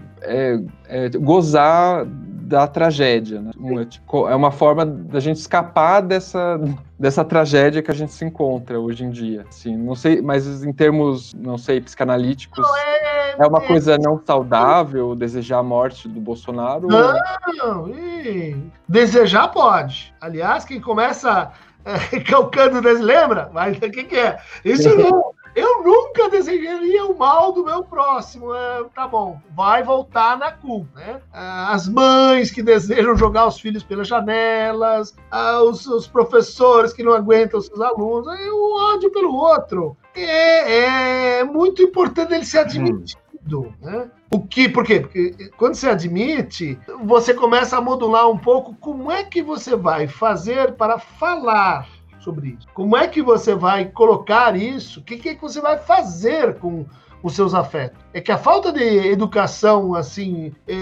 gozar da tragédia. Né? Uma, tipo, é uma forma da gente escapar dessa, dessa tragédia que a gente se encontra hoje em dia. Assim, não sei, mas em termos, não sei, psicanalíticos, é, é, uma é, coisa não saudável desejar a morte do Bolsonaro? Não, e... desejar pode. Aliás, quem começa é, calcando, lembra? Mas o que, que é? Isso não. Eu nunca desejaria o mal do meu próximo. É, tá bom, vai voltar na culpa, né? Ah, as mães que desejam jogar os filhos pelas janelas, ah, os, os professores que não aguentam os seus alunos, é o ódio pelo outro. É, é muito importante ele ser admitido, né? O que, por quê? Porque quando você admite, você começa a modular um pouco como é que você vai fazer para falar sobre isso. Como é que você vai colocar isso? O que, que, é que você vai fazer com os seus afetos? É que a falta de educação assim é,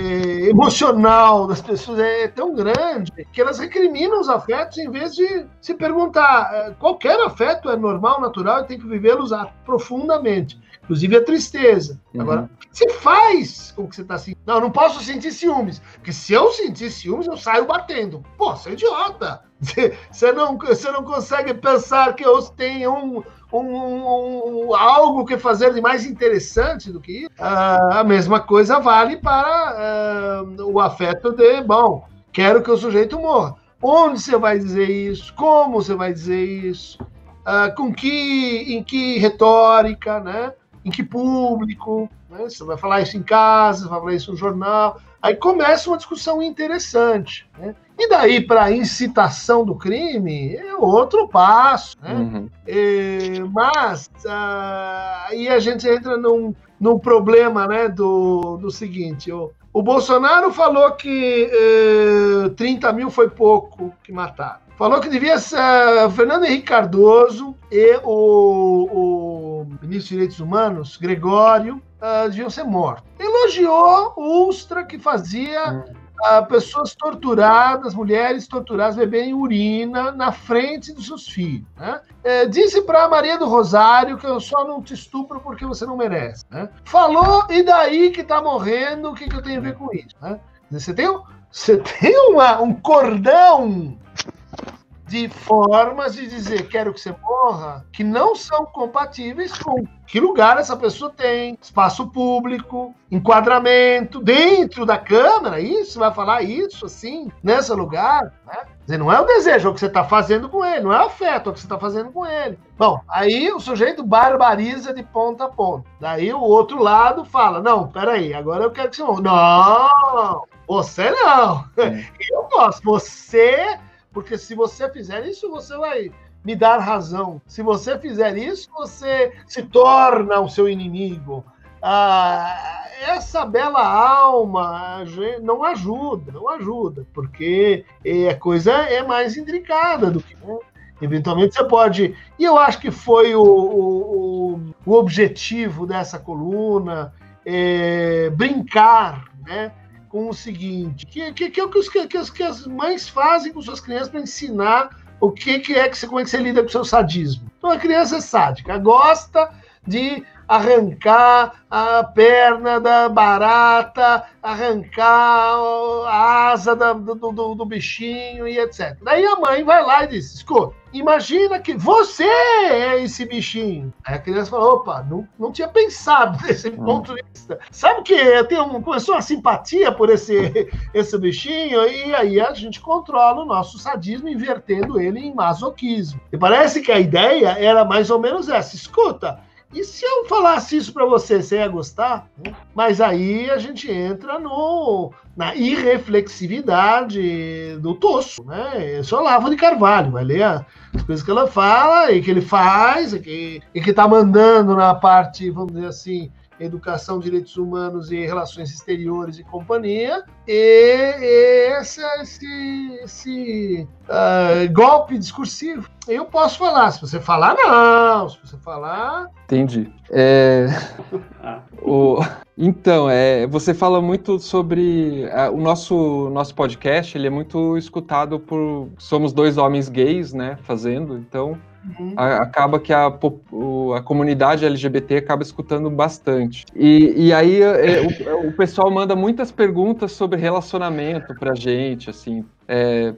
emocional das pessoas é tão grande que elas recriminam os afetos em vez de se perguntar é, qualquer afeto é normal, natural e tem que vivê-los profundamente inclusive a tristeza. Uhum. Agora, você faz com que você está sentindo. Não, eu não posso sentir ciúmes, porque se eu sentir ciúmes, eu saio batendo. Pô, você é idiota. Você não, você não consegue pensar que eu tenho um, um, um, algo que fazer de mais interessante do que isso. Ah, a mesma coisa vale para ah, o afeto de, bom, quero que o sujeito morra. Onde você vai dizer isso? Como você vai dizer isso? Ah, com que, em que retórica, né? em que público, né? você vai falar isso em casa, vai falar isso no jornal. Aí começa uma discussão interessante. Né? E daí para incitação do crime é outro passo. Né? Uhum. É, mas ah, aí a gente entra num, num problema né, do, do seguinte: o, o Bolsonaro falou que eh, 30 mil foi pouco que mataram. Falou que devia ser uh, Fernando Henrique Cardoso e o, o ministro dos Direitos Humanos, Gregório, uh, deviam ser mortos. Elogiou o Ustra, que fazia uh, pessoas torturadas, mulheres torturadas, beberem urina na frente dos seus filhos. Né? É, disse para Maria do Rosário que eu só não te estupro porque você não merece. Né? Falou, e daí que tá morrendo, o que, que eu tenho a ver com isso? Né? Você tem, você tem uma, um cordão de formas de dizer quero que você morra que não são compatíveis com que lugar essa pessoa tem, espaço público, enquadramento, dentro da Câmara, isso, vai falar isso assim, nesse lugar, né? Dizer, não é o desejo, é o que você está fazendo com ele, não é o afeto, é o que você está fazendo com ele. Bom, aí o sujeito barbariza de ponta a ponta. Daí o outro lado fala: não, peraí, agora eu quero que você morra. Não, você não. É. Eu gosto, você porque se você fizer isso, você vai me dar razão. Se você fizer isso, você se torna o seu inimigo. Ah, essa bela alma não ajuda, não ajuda, porque a coisa é mais intricada do que. Né? Eventualmente você pode. E eu acho que foi o, o, o objetivo dessa coluna é, brincar né, com o seguinte: que, que, que é o que, que, as, que as mães fazem com suas crianças para ensinar o que, que é que você, como é que você lida com o seu sadismo. Então a criança é sádica, gosta de arrancar a perna da barata, arrancar a asa da, do, do, do, bichinho e etc. Daí a mãe vai lá e diz: escuta, imagina que você é esse bichinho. Aí a criança fala: opa, não, não tinha pensado desse hum. ponto de vista. Sabe que eu tenho começou uma simpatia por esse, esse bichinho, e aí a gente controla o nosso sadismo, invertendo ele em masoquismo. E parece que a ideia era mais ou menos essa: escuta e se eu falasse isso para você, você ia gostar? Mas aí a gente entra no, na irreflexividade do Tosso, né? É o Olavo de Carvalho, vai ler as coisas que ela fala e que ele faz e que, e que tá mandando na parte, vamos dizer assim, educação, direitos humanos e relações exteriores e companhia, e esse, esse, esse uh, golpe discursivo. Eu posso falar, se você falar, não, se você falar. Entendi. É... o... Então, é, você fala muito sobre é, o nosso nosso podcast. Ele é muito escutado por somos dois homens gays, né, fazendo. Então, Uhum. acaba que a, a comunidade LGBT acaba escutando bastante. E, e aí é, o, o, pessoal manda muitas perguntas sobre relacionamento pra gente, assim. É,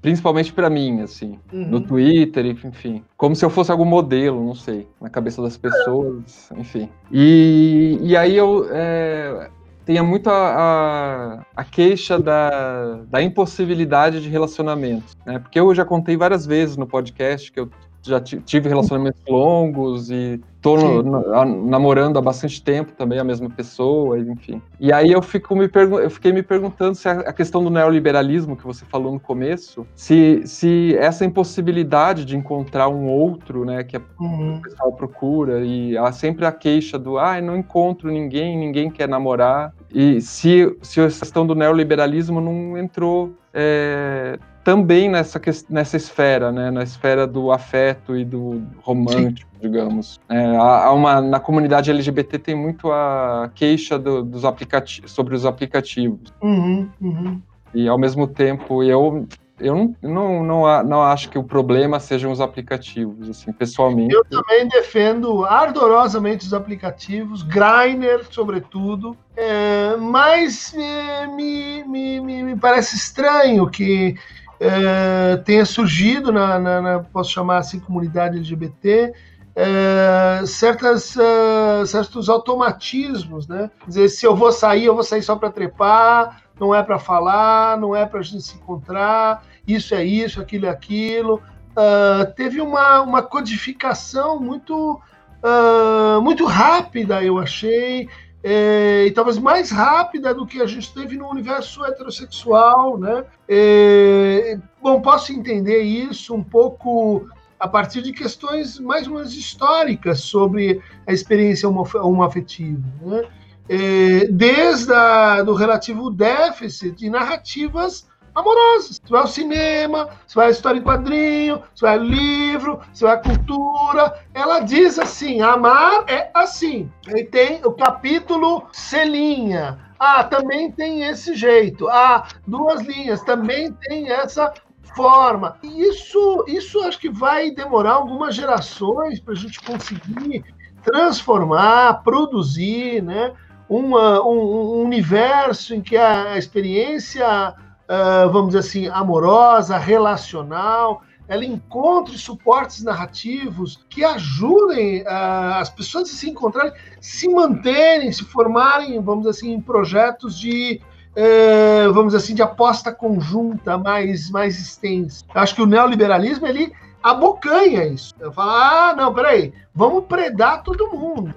principalmente para mim, assim, uhum. no Twitter, enfim, como se eu fosse algum modelo, não sei, na cabeça das pessoas, enfim. E, e aí eu é, tenha muito a, a, a, queixa da, da impossibilidade de relacionamento, né? Porque eu já contei várias vezes no podcast que eu já tive relacionamentos longos e tô no, namorando há bastante tempo também a mesma pessoa, enfim. E aí eu, fico me eu fiquei me perguntando se a, a, questão do neoliberalismo que você falou no começo, se, se essa impossibilidade de encontrar um outro, né, que a, uhum. o pessoal procura, e há sempre a queixa do, ah, não encontro ninguém, ninguém quer namorar, e se, se a questão do neoliberalismo não entrou é, também nessa, nessa esfera, né, na esfera do afeto e do romântico, Sim. digamos. É, há uma, na comunidade LGBT tem muito a queixa do, dos aplicativos, sobre os aplicativos. Uhum, uhum. E ao mesmo tempo, eu eu não, não, não, acho que o problema sejam os aplicativos, assim, pessoalmente. Eu também defendo ardorosamente os aplicativos, Griner, sobretudo, é, mas é, me, me, me, me, parece estranho que é, tenha surgido na, na, na, posso chamar assim, comunidade LGBT, é, certas, uh, certos automatismos, né? Quer dizer, se eu vou sair, eu vou sair só para trepar, não é para falar, não é para a gente se encontrar, isso é isso, aquilo é aquilo. Uh, teve uma, uma codificação muito, uh, muito rápida, eu achei, é, e talvez mais rápida do que a gente teve no universo heterossexual, né? É, bom, posso entender isso um pouco a partir de questões mais ou menos históricas sobre a experiência homoafetiva, né? É, desde a, do relativo déficit de narrativas amorosas. Você vai ao cinema, você vai à história em quadrinho, você vai ao livro, você vai à cultura. Ela diz assim: amar é assim. E tem o capítulo Celinha. Ah, também tem esse jeito. Ah, duas linhas, também tem essa forma. E isso, isso acho que vai demorar algumas gerações para a gente conseguir transformar, produzir, né? Uma, um, um universo em que a experiência uh, vamos dizer assim, amorosa, relacional, ela encontre suportes narrativos que ajudem uh, as pessoas a se encontrarem, se manterem, se formarem, vamos dizer assim, em projetos de, uh, vamos dizer assim, de aposta conjunta mais, mais extensa. Acho que o neoliberalismo, ele abocanha isso. Eu falo, ah, não, peraí, vamos predar todo mundo,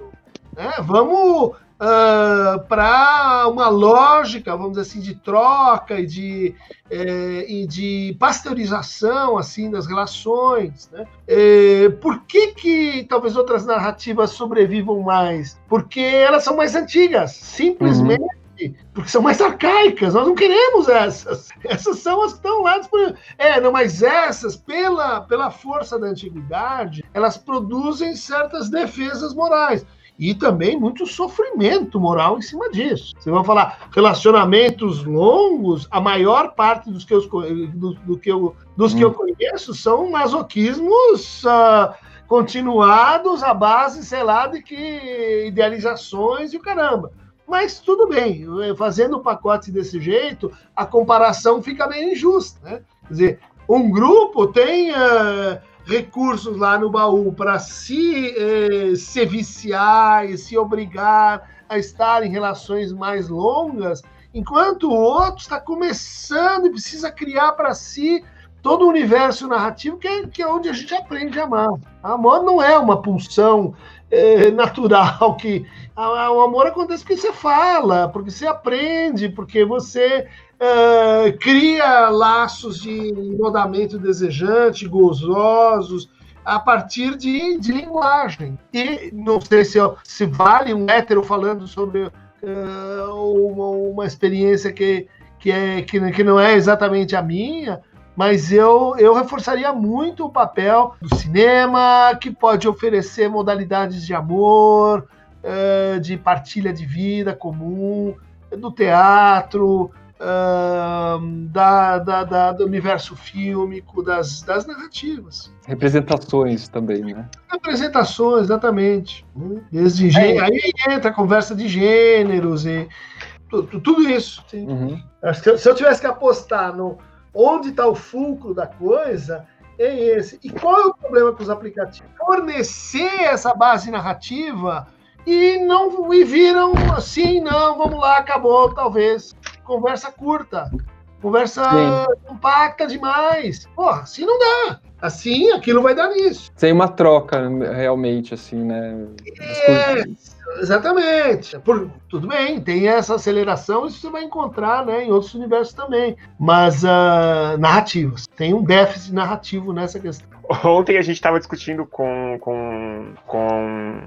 né? vamos uh, para uma lógica, vamos dizer assim, de troca e de, é, e de pasteurização assim das relações. Né? É, por que, que talvez outras narrativas sobrevivam mais? Porque elas são mais antigas, simplesmente. Uhum porque são mais arcaicas, nós não queremos essas. Essas são as que estão lá disponíveis. É, não, mas essas, pela, pela força da antiguidade, elas produzem certas defesas morais e também muito sofrimento moral em cima disso. Você vai falar relacionamentos longos, a maior parte dos que eu, do, do que eu, dos hum. que eu hum. conheço são masoquismos uh, continuados à base, sei lá, de que idealizações e o caramba. Mas tudo bem, fazendo o pacote desse jeito, a comparação fica meio injusta. Né? Quer dizer, um grupo tem. Uh, recursos lá no baú para se, eh, se viciar e se obrigar a estar em relações mais longas, enquanto o outro está começando e precisa criar para si todo o universo narrativo que é, que é onde a gente aprende a amar. Amor não é uma pulsão eh, natural que o amor acontece porque você fala, porque você aprende, porque você uh, cria laços de enrodamento desejante, gozosos, a partir de, de linguagem. E não sei se, se vale um hétero falando sobre uh, uma, uma experiência que, que, é, que, que não é exatamente a minha, mas eu, eu reforçaria muito o papel do cinema, que pode oferecer modalidades de amor, uh, de partilha de vida comum, do teatro, da, da, da, do universo fílmico, das, das narrativas. Representações também, né? Representações, exatamente. Desde é. Aí entra a conversa de gêneros e tudo, tudo isso. Uhum. Se, eu, se eu tivesse que apostar no onde está o fulcro da coisa, é esse. E qual é o problema com os aplicativos? Fornecer essa base narrativa e não e viram assim, não, vamos lá, acabou, talvez conversa curta, conversa Sim. compacta demais. Porra, assim não dá. Assim, aquilo vai dar nisso. Sem uma troca, realmente, assim, né? É, exatamente. Por, tudo bem, tem essa aceleração, isso você vai encontrar né, em outros universos também. Mas uh, narrativos. Tem um déficit narrativo nessa questão. Ontem a gente estava discutindo com, com, com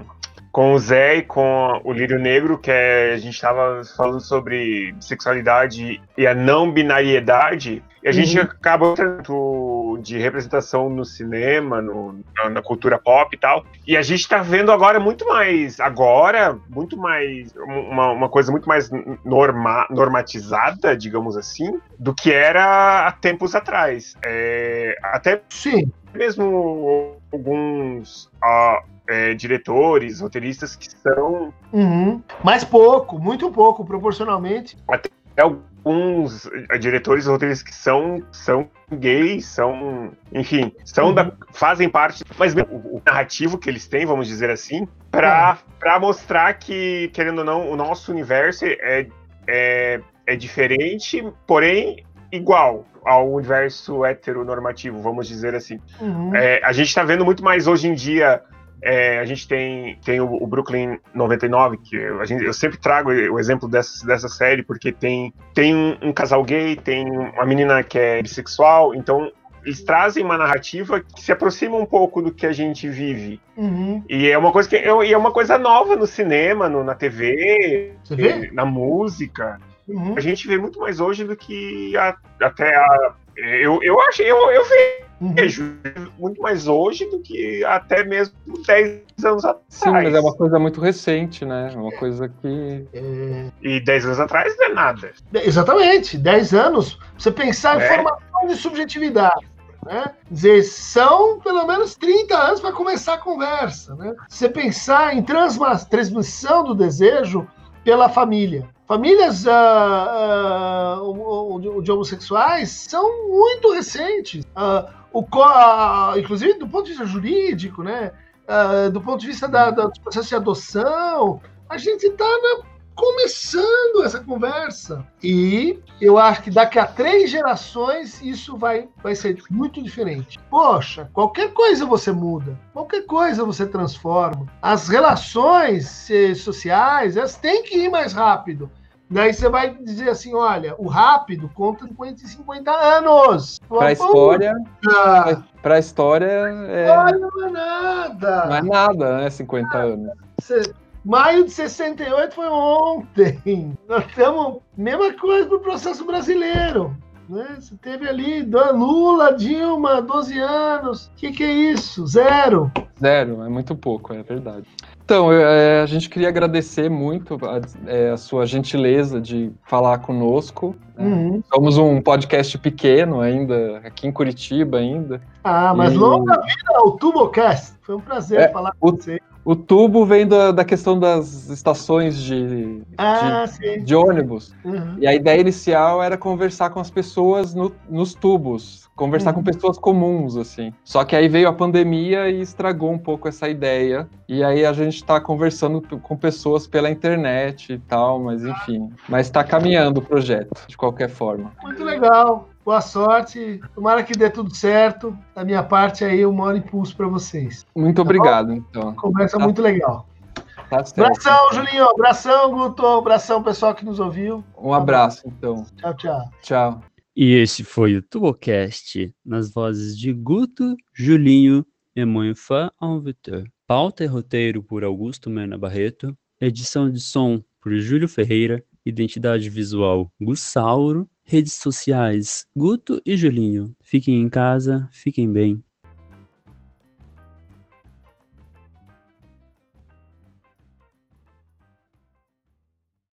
com o Zé e com o Lírio Negro, que é, a gente estava falando sobre sexualidade e a não binariedade, e a uhum. gente acaba tanto de representação no cinema, no, na, na, cultura pop e tal, e a gente está vendo agora muito mais, agora, muito mais, uma, uma coisa muito mais norma, normatizada, digamos assim, do que era há tempos atrás. É, até Sim. mesmo alguns... Uh, é, diretores, roteiristas que são. Uhum. Mais pouco, muito pouco, proporcionalmente. Até alguns é, diretores e roteiristas que são, são gays, são. Enfim, são uhum. da, fazem parte. Mas o, o, narrativo que eles têm, vamos dizer assim, para é. mostrar que, querendo ou não, o nosso universo é, é, é diferente, porém igual ao universo heteronormativo, vamos dizer assim. Uhum. É, a gente está vendo muito mais hoje em dia é, a gente tem, tem o, o, Brooklyn 99, que a gente, eu sempre trago o exemplo dessa, dessa série, porque tem, tem um, um casal gay, tem uma menina que é bissexual, então eles trazem uma narrativa que se aproxima um pouco do que a gente vive. Uhum. E é uma coisa que é, é uma coisa nova no cinema, no, na TV, na música. Uhum. A gente vê muito mais hoje do que a, até a. Eu, eu acho, eu, eu vejo Uhum. Vejo muito mais hoje do que até mesmo 10 anos atrás. Sim, mas é uma coisa muito recente, né? É uma coisa que. É... E 10 anos atrás não é nada. Exatamente, 10 anos. Você pensar é. em formação de subjetividade. Né? Dizer, são pelo menos 30 anos para começar a conversa. Né? Você pensar em transmissão do desejo pela família. Famílias uh, uh, de homossexuais são muito recentes. Uh, o, uh, inclusive do ponto de vista jurídico, né? Uh, do ponto de vista da, da, do processo de adoção, a gente está começando essa conversa. E eu acho que daqui a três gerações isso vai, vai ser muito diferente. Poxa, qualquer coisa você muda, qualquer coisa você transforma. As relações eh, sociais, elas têm que ir mais rápido. Daí você vai dizer assim: olha, o rápido conta 50 e 50 anos. Para a história. Para a história. É... Olha, não é nada. Não é nada, né? 50 anos. Maio de 68 foi ontem. Nós temos mesma coisa para o processo brasileiro. Né? Você teve ali Lula, Dilma, 12 anos. O que, que é isso? Zero. Zero, é muito pouco, é verdade. Então, é, a gente queria agradecer muito a, é, a, sua gentileza de falar conosco. Né? Uhum. Somos um podcast pequeno ainda, aqui em Curitiba ainda. Ah, mas e... longa vida ao Tubocast. Foi um prazer é, falar com o... você. O tubo vem da, da questão das estações de, ah, de, de, ônibus. Uhum. E a ideia inicial era conversar com as pessoas no, nos tubos, conversar uhum. com pessoas comuns, assim. Só que aí veio a pandemia e estragou um pouco essa ideia. E aí a gente está conversando com pessoas pela internet e tal, mas enfim. Mas está caminhando o projeto, de qualquer forma. Muito legal. Boa sorte. Tomara que dê tudo certo. Da minha parte aí, o maior impulso para vocês. Muito tá obrigado, então. Conversa tá. muito legal. Tá abração, Julinho. Abração, Guto. Abração, pessoal que nos ouviu. Um abraço, então. Tchau, tchau. Tchau. E esse foi o Tubocast, nas vozes de Guto, Julinho e Moinfã Alvitor. Pauta e roteiro por Augusto Mena Barreto. Edição de som por Júlio Ferreira. Identidade visual Gussauro. Redes sociais, Guto e Julinho. Fiquem em casa, fiquem bem.